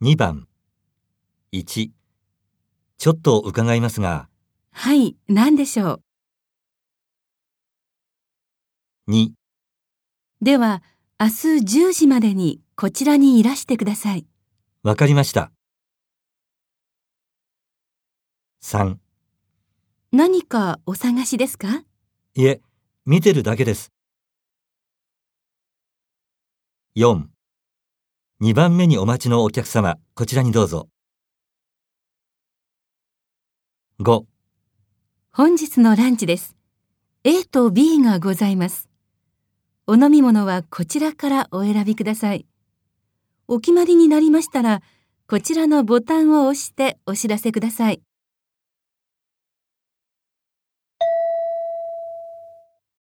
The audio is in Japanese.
2番。1ちょっと伺いますが。はい、何でしょ2う。では、明日10時までにこちらにいらしてください。わかりました。3何かお探しですか？いえ見てるだけです。4 2番目にお待ちのお客様こちらにどうぞ5本日のランチです。A と B がございます。お飲み物はこちらからお選びください。お決まりになりましたら、こちらのボタンを押してお知らせください。